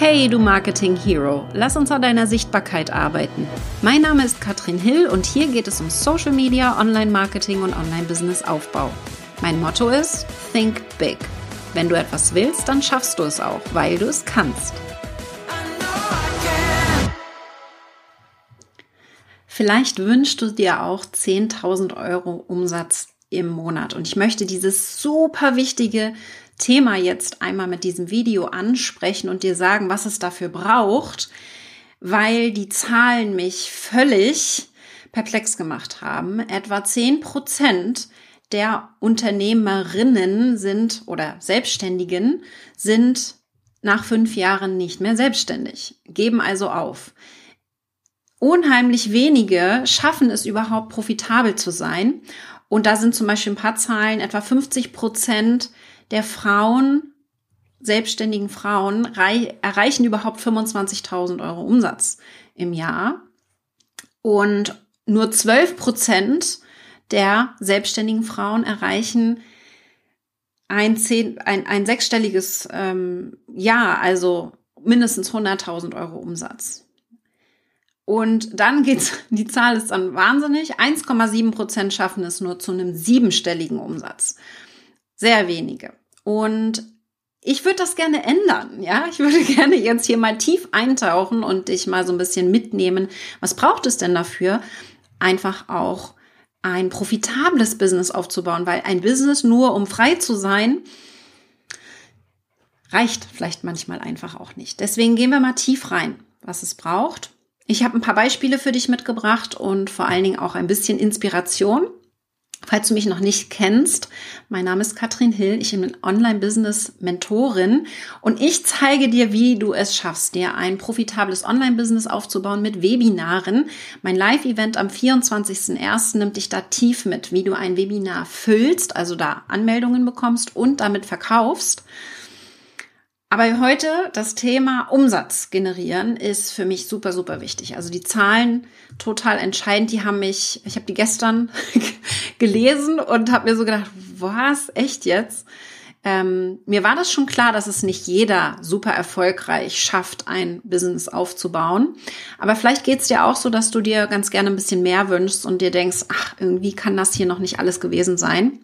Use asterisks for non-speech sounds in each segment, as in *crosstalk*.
Hey, du Marketing Hero, lass uns an deiner Sichtbarkeit arbeiten. Mein Name ist Katrin Hill und hier geht es um Social Media, Online-Marketing und Online-Business-Aufbau. Mein Motto ist Think Big. Wenn du etwas willst, dann schaffst du es auch, weil du es kannst. Vielleicht wünschst du dir auch 10.000 Euro Umsatz im Monat. Und ich möchte dieses super wichtige Thema jetzt einmal mit diesem Video ansprechen und dir sagen, was es dafür braucht, weil die Zahlen mich völlig perplex gemacht haben. Etwa 10 Prozent der Unternehmerinnen sind oder Selbstständigen sind nach fünf Jahren nicht mehr selbstständig, geben also auf. Unheimlich wenige schaffen es überhaupt profitabel zu sein. Und da sind zum Beispiel ein paar Zahlen, etwa 50 Prozent der Frauen, selbstständigen Frauen, erreichen überhaupt 25.000 Euro Umsatz im Jahr. Und nur 12 Prozent der selbstständigen Frauen erreichen ein, zehn, ein, ein sechsstelliges ähm, Jahr, also mindestens 100.000 Euro Umsatz. Und dann geht's, *laughs* die Zahl ist dann wahnsinnig. 1,7 Prozent schaffen es nur zu einem siebenstelligen Umsatz. Sehr wenige. Und ich würde das gerne ändern, ja. Ich würde *laughs* gerne jetzt hier mal tief eintauchen und dich mal so ein bisschen mitnehmen. Was braucht es denn dafür? Einfach auch ein profitables Business aufzubauen, weil ein Business nur um frei zu sein, reicht vielleicht manchmal einfach auch nicht. Deswegen gehen wir mal tief rein, was es braucht ich habe ein paar Beispiele für dich mitgebracht und vor allen Dingen auch ein bisschen Inspiration. Falls du mich noch nicht kennst, mein Name ist Katrin Hill, ich bin Online-Business-Mentorin und ich zeige dir, wie du es schaffst, dir ein profitables Online-Business aufzubauen mit Webinaren. Mein Live-Event am 24.01. nimmt dich da tief mit, wie du ein Webinar füllst, also da Anmeldungen bekommst und damit verkaufst. Aber heute das Thema Umsatz generieren ist für mich super, super wichtig. Also die Zahlen total entscheidend. Die haben mich, ich habe die gestern *laughs* gelesen und habe mir so gedacht, was, echt jetzt? Ähm, mir war das schon klar, dass es nicht jeder super erfolgreich schafft, ein Business aufzubauen. Aber vielleicht geht es dir auch so, dass du dir ganz gerne ein bisschen mehr wünschst und dir denkst, ach, irgendwie kann das hier noch nicht alles gewesen sein.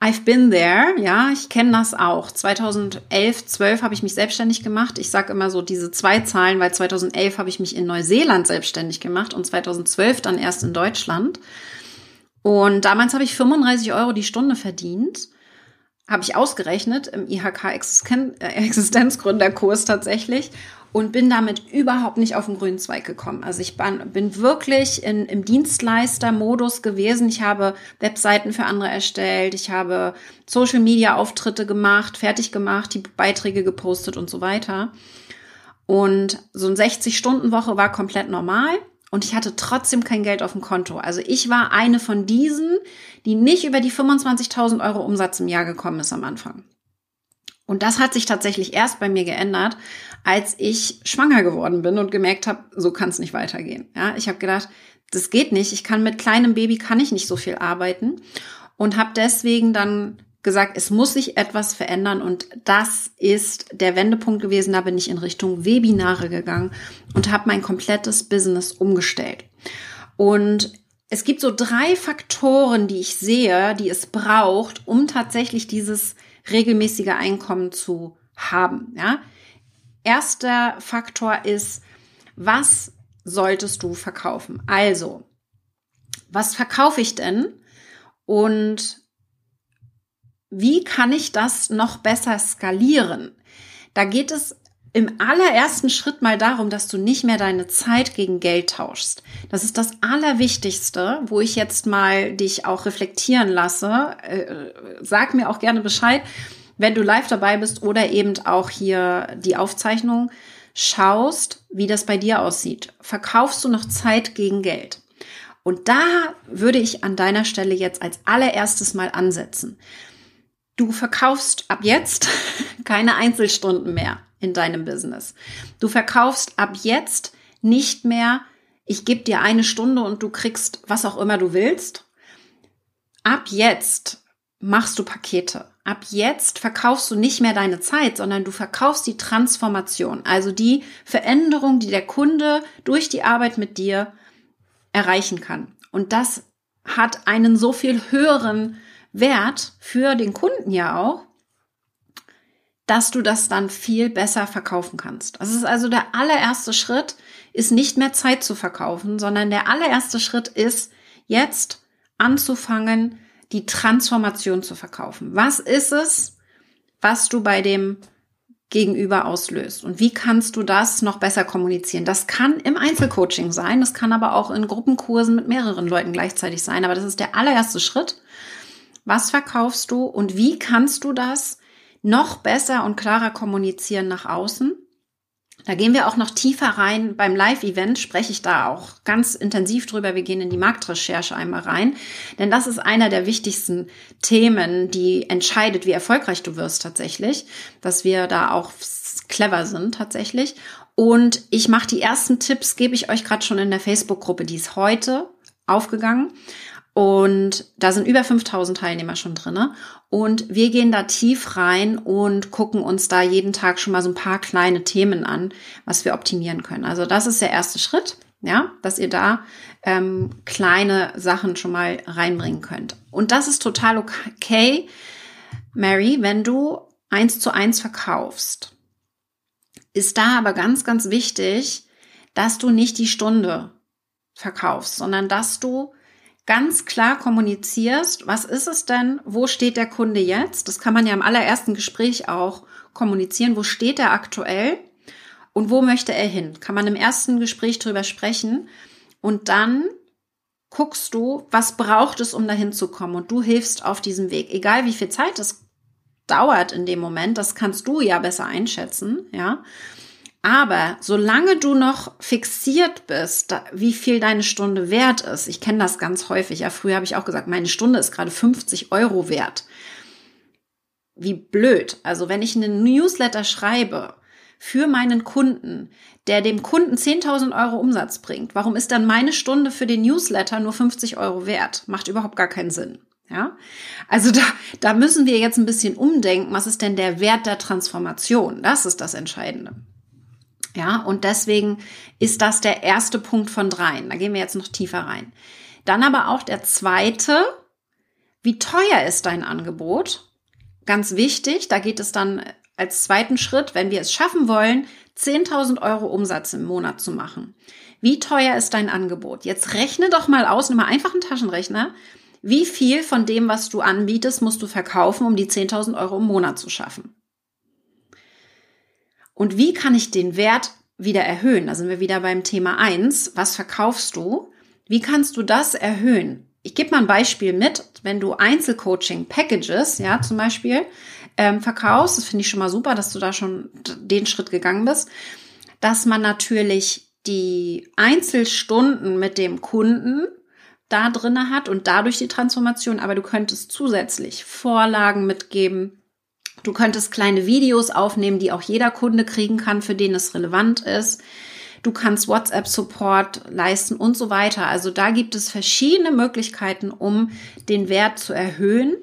I've been there, ja, ich kenne das auch. 2011, 12 habe ich mich selbstständig gemacht. Ich sage immer so diese zwei Zahlen, weil 2011 habe ich mich in Neuseeland selbstständig gemacht und 2012 dann erst in Deutschland. Und damals habe ich 35 Euro die Stunde verdient. Habe ich ausgerechnet im IHK äh, tatsächlich und bin damit überhaupt nicht auf den grünen Zweig gekommen. Also ich bin wirklich in, im Dienstleister-Modus gewesen. Ich habe Webseiten für andere erstellt, ich habe Social-Media-Auftritte gemacht, fertig gemacht, die Beiträge gepostet und so weiter. Und so eine 60-Stunden-Woche war komplett normal und ich hatte trotzdem kein Geld auf dem Konto. Also ich war eine von diesen, die nicht über die 25.000 Euro Umsatz im Jahr gekommen ist am Anfang. Und das hat sich tatsächlich erst bei mir geändert, als ich schwanger geworden bin und gemerkt habe, so kann es nicht weitergehen. Ja, ich habe gedacht, das geht nicht. Ich kann mit kleinem Baby kann ich nicht so viel arbeiten und habe deswegen dann gesagt, es muss sich etwas verändern und das ist der Wendepunkt gewesen. Da bin ich in Richtung Webinare gegangen und habe mein komplettes Business umgestellt. Und es gibt so drei Faktoren, die ich sehe, die es braucht, um tatsächlich dieses regelmäßige Einkommen zu haben. Ja? Erster Faktor ist, was solltest du verkaufen? Also, was verkaufe ich denn? Und wie kann ich das noch besser skalieren? Da geht es im allerersten Schritt mal darum, dass du nicht mehr deine Zeit gegen Geld tauschst. Das ist das Allerwichtigste, wo ich jetzt mal dich auch reflektieren lasse. Äh, sag mir auch gerne Bescheid, wenn du live dabei bist oder eben auch hier die Aufzeichnung schaust, wie das bei dir aussieht. Verkaufst du noch Zeit gegen Geld? Und da würde ich an deiner Stelle jetzt als allererstes mal ansetzen. Du verkaufst ab jetzt *laughs* keine Einzelstunden mehr in deinem Business. Du verkaufst ab jetzt nicht mehr, ich gebe dir eine Stunde und du kriegst was auch immer du willst. Ab jetzt machst du Pakete. ab jetzt verkaufst du nicht mehr deine Zeit, sondern du verkaufst die Transformation, also die Veränderung, die der Kunde durch die Arbeit mit dir erreichen kann. Und das hat einen so viel höheren Wert für den Kunden ja auch, dass du das dann viel besser verkaufen kannst. Das ist also der allererste Schritt, ist nicht mehr Zeit zu verkaufen, sondern der allererste Schritt ist jetzt anzufangen, die Transformation zu verkaufen. Was ist es, was du bei dem Gegenüber auslöst? Und wie kannst du das noch besser kommunizieren? Das kann im Einzelcoaching sein, das kann aber auch in Gruppenkursen mit mehreren Leuten gleichzeitig sein, aber das ist der allererste Schritt. Was verkaufst du und wie kannst du das noch besser und klarer kommunizieren nach außen? Da gehen wir auch noch tiefer rein. Beim Live-Event spreche ich da auch ganz intensiv drüber. Wir gehen in die Marktrecherche einmal rein. Denn das ist einer der wichtigsten Themen, die entscheidet, wie erfolgreich du wirst tatsächlich. Dass wir da auch clever sind tatsächlich. Und ich mache die ersten Tipps, gebe ich euch gerade schon in der Facebook-Gruppe. Die ist heute aufgegangen. Und da sind über 5000 Teilnehmer schon drinne. Und wir gehen da tief rein und gucken uns da jeden Tag schon mal so ein paar kleine Themen an, was wir optimieren können. Also das ist der erste Schritt, ja, dass ihr da ähm, kleine Sachen schon mal reinbringen könnt. Und das ist total okay, Mary, wenn du eins zu eins verkaufst. Ist da aber ganz, ganz wichtig, dass du nicht die Stunde verkaufst, sondern dass du ganz klar kommunizierst, was ist es denn, wo steht der Kunde jetzt? Das kann man ja im allerersten Gespräch auch kommunizieren, wo steht er aktuell und wo möchte er hin? Kann man im ersten Gespräch drüber sprechen und dann guckst du, was braucht es, um dahin zu kommen und du hilfst auf diesem Weg, egal wie viel Zeit es dauert in dem Moment, das kannst du ja besser einschätzen, ja. Aber solange du noch fixiert bist, wie viel deine Stunde wert ist, ich kenne das ganz häufig, ja, früher habe ich auch gesagt, meine Stunde ist gerade 50 Euro wert. Wie blöd. Also wenn ich einen Newsletter schreibe für meinen Kunden, der dem Kunden 10.000 Euro Umsatz bringt, warum ist dann meine Stunde für den Newsletter nur 50 Euro wert? Macht überhaupt gar keinen Sinn. Ja, also da, da müssen wir jetzt ein bisschen umdenken. Was ist denn der Wert der Transformation? Das ist das Entscheidende. Ja, und deswegen ist das der erste Punkt von dreien. Da gehen wir jetzt noch tiefer rein. Dann aber auch der zweite, wie teuer ist dein Angebot? Ganz wichtig, da geht es dann als zweiten Schritt, wenn wir es schaffen wollen, 10.000 Euro Umsatz im Monat zu machen. Wie teuer ist dein Angebot? Jetzt rechne doch mal aus, nimm mal einfach einen Taschenrechner. Wie viel von dem, was du anbietest, musst du verkaufen, um die 10.000 Euro im Monat zu schaffen? Und wie kann ich den Wert wieder erhöhen? Da sind wir wieder beim Thema eins. Was verkaufst du? Wie kannst du das erhöhen? Ich gebe mal ein Beispiel mit. Wenn du Einzelcoaching-Packages, ja, zum Beispiel, ähm, verkaufst, das finde ich schon mal super, dass du da schon den Schritt gegangen bist, dass man natürlich die Einzelstunden mit dem Kunden da drinne hat und dadurch die Transformation, aber du könntest zusätzlich Vorlagen mitgeben, Du könntest kleine Videos aufnehmen, die auch jeder Kunde kriegen kann, für den es relevant ist. Du kannst WhatsApp-Support leisten und so weiter. Also da gibt es verschiedene Möglichkeiten, um den Wert zu erhöhen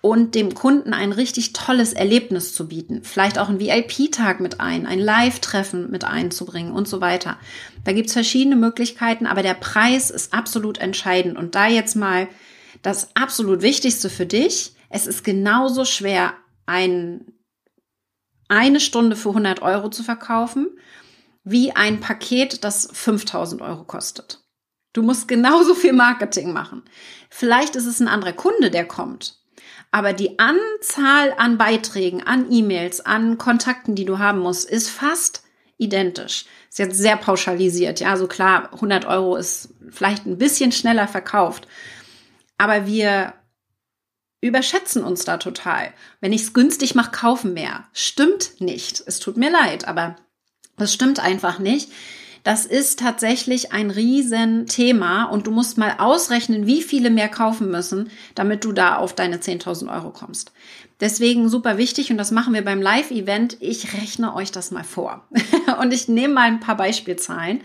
und dem Kunden ein richtig tolles Erlebnis zu bieten. Vielleicht auch einen VIP-Tag mit ein, ein Live-Treffen mit einzubringen und so weiter. Da gibt es verschiedene Möglichkeiten, aber der Preis ist absolut entscheidend. Und da jetzt mal das absolut Wichtigste für dich. Es ist genauso schwer, ein, eine Stunde für 100 Euro zu verkaufen, wie ein Paket, das 5000 Euro kostet. Du musst genauso viel Marketing machen. Vielleicht ist es ein anderer Kunde, der kommt. Aber die Anzahl an Beiträgen, an E-Mails, an Kontakten, die du haben musst, ist fast identisch. Ist jetzt sehr pauschalisiert. Ja, so also klar, 100 Euro ist vielleicht ein bisschen schneller verkauft. Aber wir überschätzen uns da total. Wenn ich es günstig mache, kaufen mehr. Stimmt nicht. Es tut mir leid, aber das stimmt einfach nicht. Das ist tatsächlich ein Riesenthema und du musst mal ausrechnen, wie viele mehr kaufen müssen, damit du da auf deine 10.000 Euro kommst. Deswegen super wichtig und das machen wir beim Live-Event. Ich rechne euch das mal vor *laughs* und ich nehme mal ein paar Beispielzahlen,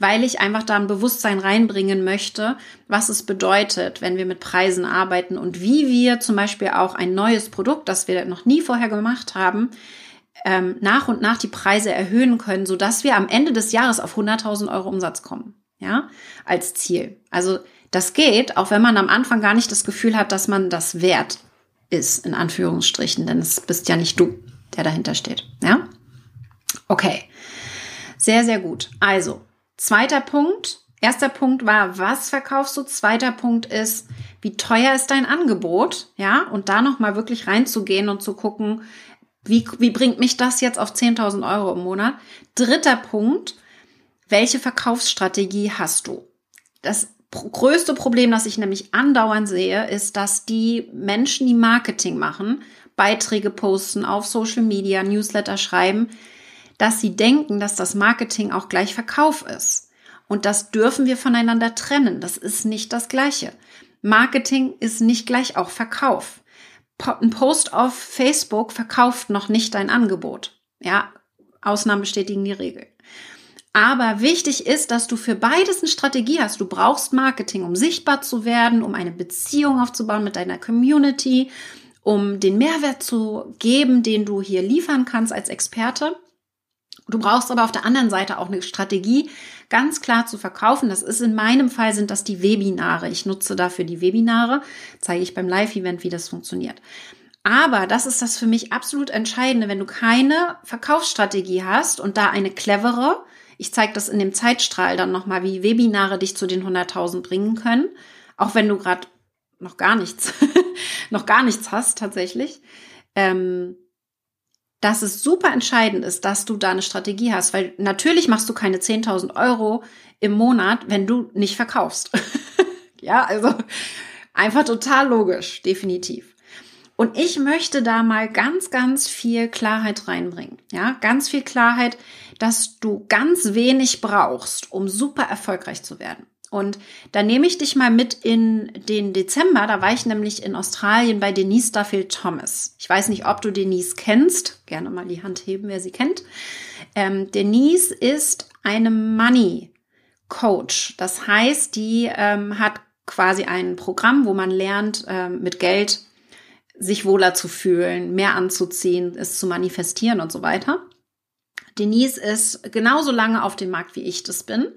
weil ich einfach da ein Bewusstsein reinbringen möchte, was es bedeutet, wenn wir mit Preisen arbeiten und wie wir zum Beispiel auch ein neues Produkt, das wir noch nie vorher gemacht haben, ähm, nach und nach die Preise erhöhen können, so dass wir am Ende des Jahres auf 100.000 Euro Umsatz kommen. Ja, als Ziel. Also das geht, auch wenn man am Anfang gar nicht das Gefühl hat, dass man das wert ist, in Anführungsstrichen, denn es bist ja nicht du, der dahinter steht. Ja? Okay. Sehr, sehr gut. Also, zweiter Punkt. Erster Punkt war, was verkaufst du? Zweiter Punkt ist, wie teuer ist dein Angebot? Ja, und da nochmal wirklich reinzugehen und zu gucken, wie, wie bringt mich das jetzt auf 10.000 Euro im Monat? Dritter Punkt, welche Verkaufsstrategie hast du? Das größte Problem, das ich nämlich andauernd sehe, ist, dass die Menschen, die Marketing machen, Beiträge posten, auf Social Media, Newsletter schreiben, dass sie denken, dass das Marketing auch gleich Verkauf ist. Und das dürfen wir voneinander trennen. Das ist nicht das Gleiche. Marketing ist nicht gleich auch Verkauf ein Post auf Facebook verkauft noch nicht dein Angebot. Ja, Ausnahmen bestätigen die Regel. Aber wichtig ist, dass du für beides eine Strategie hast. Du brauchst Marketing, um sichtbar zu werden, um eine Beziehung aufzubauen mit deiner Community, um den Mehrwert zu geben, den du hier liefern kannst als Experte. Du brauchst aber auf der anderen Seite auch eine Strategie, ganz klar zu verkaufen. Das ist in meinem Fall sind das die Webinare. Ich nutze dafür die Webinare, zeige ich beim Live-Event, wie das funktioniert. Aber das ist das für mich absolut Entscheidende, wenn du keine Verkaufsstrategie hast und da eine clevere, ich zeige das in dem Zeitstrahl dann nochmal, wie Webinare dich zu den 100.000 bringen können, auch wenn du gerade noch gar nichts, *laughs* noch gar nichts hast tatsächlich. Ähm, dass es super entscheidend ist, dass du da eine Strategie hast, weil natürlich machst du keine 10.000 Euro im Monat, wenn du nicht verkaufst. *laughs* ja, also einfach total logisch, definitiv. Und ich möchte da mal ganz, ganz viel Klarheit reinbringen. Ja, ganz viel Klarheit, dass du ganz wenig brauchst, um super erfolgreich zu werden. Und da nehme ich dich mal mit in den Dezember. Da war ich nämlich in Australien bei Denise Duffield Thomas. Ich weiß nicht, ob du Denise kennst. Gerne mal die Hand heben, wer sie kennt. Ähm, Denise ist eine Money Coach. Das heißt, die ähm, hat quasi ein Programm, wo man lernt, ähm, mit Geld sich wohler zu fühlen, mehr anzuziehen, es zu manifestieren und so weiter. Denise ist genauso lange auf dem Markt, wie ich das bin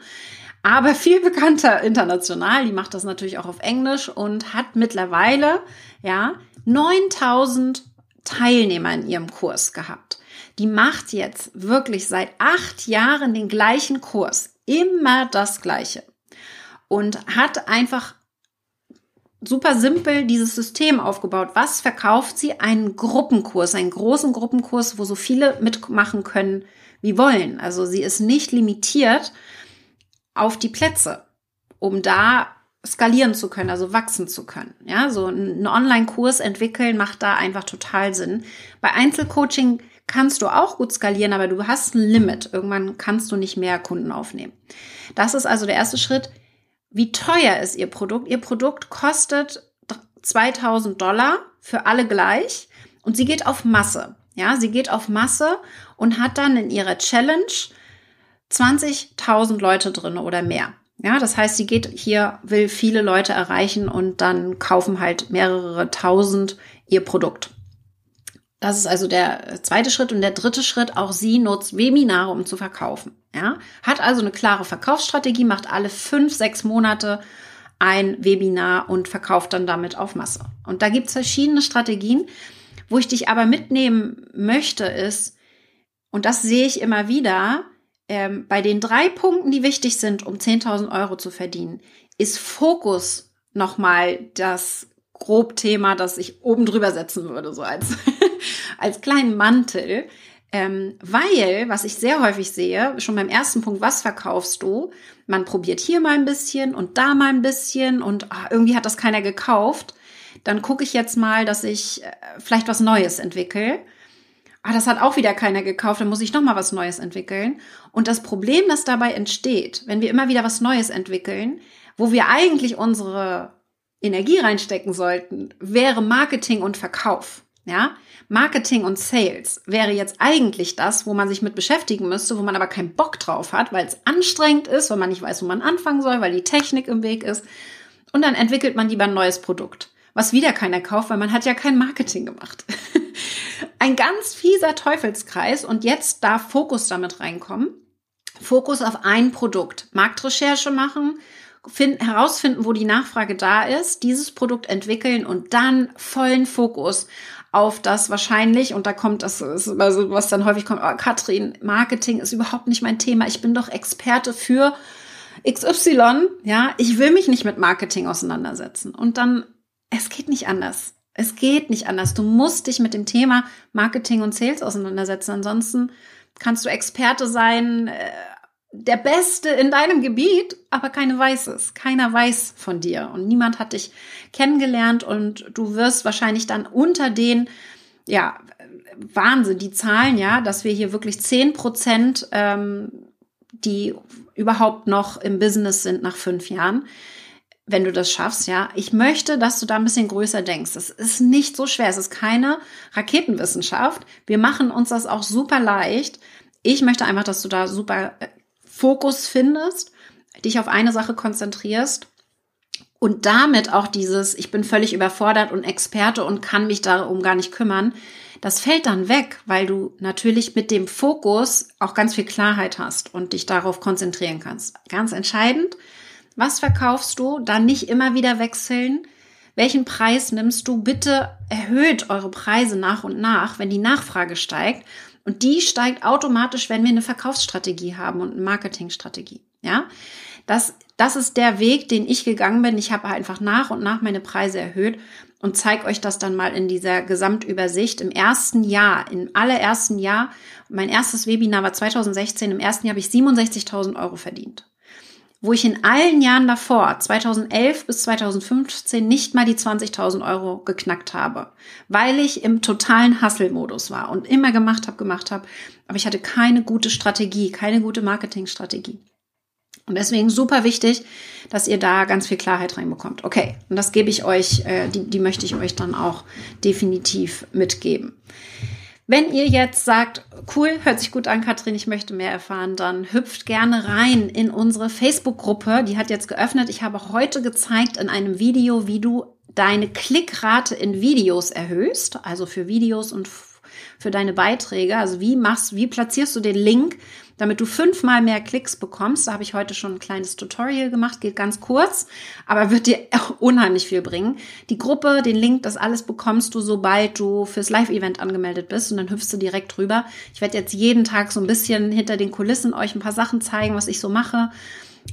aber viel bekannter international. Die macht das natürlich auch auf Englisch und hat mittlerweile, ja, 9000 Teilnehmer in ihrem Kurs gehabt. Die macht jetzt wirklich seit acht Jahren den gleichen Kurs. Immer das Gleiche. Und hat einfach super simpel dieses System aufgebaut. Was verkauft sie? Einen Gruppenkurs, einen großen Gruppenkurs, wo so viele mitmachen können, wie wollen. Also sie ist nicht limitiert auf die Plätze, um da skalieren zu können, also wachsen zu können. Ja, so einen Online-Kurs entwickeln macht da einfach total Sinn. Bei Einzelcoaching kannst du auch gut skalieren, aber du hast ein Limit. Irgendwann kannst du nicht mehr Kunden aufnehmen. Das ist also der erste Schritt. Wie teuer ist Ihr Produkt? Ihr Produkt kostet 2000 Dollar für alle gleich und sie geht auf Masse. Ja, sie geht auf Masse und hat dann in ihrer Challenge 20.000 Leute drin oder mehr. Ja, das heißt, sie geht hier, will viele Leute erreichen und dann kaufen halt mehrere tausend ihr Produkt. Das ist also der zweite Schritt. Und der dritte Schritt, auch sie nutzt Webinare, um zu verkaufen. Ja, hat also eine klare Verkaufsstrategie, macht alle fünf, sechs Monate ein Webinar und verkauft dann damit auf Masse. Und da gibt es verschiedene Strategien. Wo ich dich aber mitnehmen möchte, ist, und das sehe ich immer wieder, ähm, bei den drei Punkten, die wichtig sind, um 10.000 Euro zu verdienen, ist Fokus nochmal das Grobthema, das ich oben drüber setzen würde, so als, *laughs* als kleinen Mantel. Ähm, weil, was ich sehr häufig sehe, schon beim ersten Punkt, was verkaufst du? Man probiert hier mal ein bisschen und da mal ein bisschen und ach, irgendwie hat das keiner gekauft. Dann gucke ich jetzt mal, dass ich äh, vielleicht was Neues entwickle ah, das hat auch wieder keiner gekauft, dann muss ich noch mal was Neues entwickeln. Und das Problem, das dabei entsteht, wenn wir immer wieder was Neues entwickeln, wo wir eigentlich unsere Energie reinstecken sollten, wäre Marketing und Verkauf. Ja, Marketing und Sales wäre jetzt eigentlich das, wo man sich mit beschäftigen müsste, wo man aber keinen Bock drauf hat, weil es anstrengend ist, weil man nicht weiß, wo man anfangen soll, weil die Technik im Weg ist. Und dann entwickelt man lieber ein neues Produkt, was wieder keiner kauft, weil man hat ja kein Marketing gemacht. *laughs* ein ganz fieser Teufelskreis und jetzt darf Fokus damit reinkommen. Fokus auf ein Produkt. Marktrecherche machen, finden, herausfinden, wo die Nachfrage da ist, dieses Produkt entwickeln und dann vollen Fokus auf das wahrscheinlich, und da kommt das, also was dann häufig kommt, oh, Katrin, Marketing ist überhaupt nicht mein Thema. Ich bin doch Experte für XY. Ja, ich will mich nicht mit Marketing auseinandersetzen. Und dann, es geht nicht anders. Es geht nicht anders. Du musst dich mit dem Thema Marketing und Sales auseinandersetzen. Ansonsten kannst du Experte sein, äh, der Beste in deinem Gebiet, aber keiner weiß es. Keiner weiß von dir und niemand hat dich kennengelernt und du wirst wahrscheinlich dann unter den, ja, Wahnsinn, die Zahlen, ja, dass wir hier wirklich zehn Prozent, ähm, die überhaupt noch im Business sind nach fünf Jahren, wenn du das schaffst, ja. Ich möchte, dass du da ein bisschen größer denkst. Es ist nicht so schwer. Es ist keine Raketenwissenschaft. Wir machen uns das auch super leicht. Ich möchte einfach, dass du da super äh, Fokus findest, dich auf eine Sache konzentrierst und damit auch dieses, ich bin völlig überfordert und Experte und kann mich darum gar nicht kümmern, das fällt dann weg, weil du natürlich mit dem Fokus auch ganz viel Klarheit hast und dich darauf konzentrieren kannst. Ganz entscheidend, was verkaufst du? Dann nicht immer wieder wechseln. Welchen Preis nimmst du? Bitte erhöht eure Preise nach und nach, wenn die Nachfrage steigt und die steigt automatisch, wenn wir eine Verkaufsstrategie haben und eine Marketingstrategie. Ja, das, das ist der Weg, den ich gegangen bin. Ich habe einfach nach und nach meine Preise erhöht und zeige euch das dann mal in dieser Gesamtübersicht. Im ersten Jahr, im allerersten Jahr, mein erstes Webinar war 2016, im ersten Jahr habe ich 67.000 Euro verdient wo ich in allen Jahren davor, 2011 bis 2015, nicht mal die 20.000 Euro geknackt habe, weil ich im totalen Hustle-Modus war und immer gemacht habe, gemacht habe, aber ich hatte keine gute Strategie, keine gute Marketingstrategie. Und deswegen super wichtig, dass ihr da ganz viel Klarheit reinbekommt. Okay, und das gebe ich euch, äh, die, die möchte ich euch dann auch definitiv mitgeben. Wenn ihr jetzt sagt, cool, hört sich gut an, Katrin, ich möchte mehr erfahren, dann hüpft gerne rein in unsere Facebook-Gruppe. Die hat jetzt geöffnet. Ich habe heute gezeigt in einem Video, wie du deine Klickrate in Videos erhöhst, also für Videos und für deine Beiträge. Also wie machst, wie platzierst du den Link, damit du fünfmal mehr Klicks bekommst? Da habe ich heute schon ein kleines Tutorial gemacht, geht ganz kurz, aber wird dir unheimlich viel bringen. Die Gruppe, den Link, das alles bekommst du, sobald du fürs Live-Event angemeldet bist und dann hüpfst du direkt rüber. Ich werde jetzt jeden Tag so ein bisschen hinter den Kulissen euch ein paar Sachen zeigen, was ich so mache.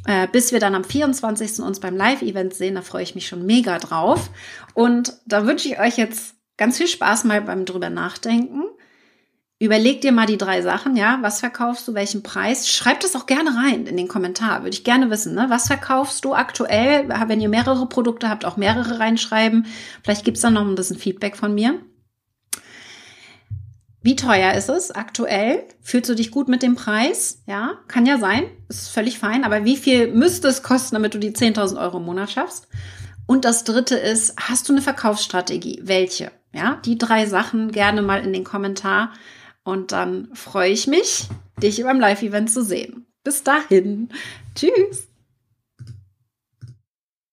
Äh, bis wir dann am 24. uns beim Live-Event sehen, da freue ich mich schon mega drauf. Und da wünsche ich euch jetzt ganz viel Spaß mal beim drüber nachdenken. Überleg dir mal die drei Sachen, ja. Was verkaufst du, welchen Preis? Schreib das auch gerne rein in den Kommentar. Würde ich gerne wissen, ne? Was verkaufst du aktuell? Wenn ihr mehrere Produkte habt, auch mehrere reinschreiben. Vielleicht gibt's dann noch ein bisschen Feedback von mir. Wie teuer ist es aktuell? Fühlst du dich gut mit dem Preis? Ja, kann ja sein. Ist völlig fein. Aber wie viel müsste es kosten, damit du die 10.000 Euro im Monat schaffst? Und das dritte ist, hast du eine Verkaufsstrategie? Welche? Ja, die drei Sachen gerne mal in den Kommentar und dann freue ich mich, dich beim Live-Event zu sehen. Bis dahin. Tschüss.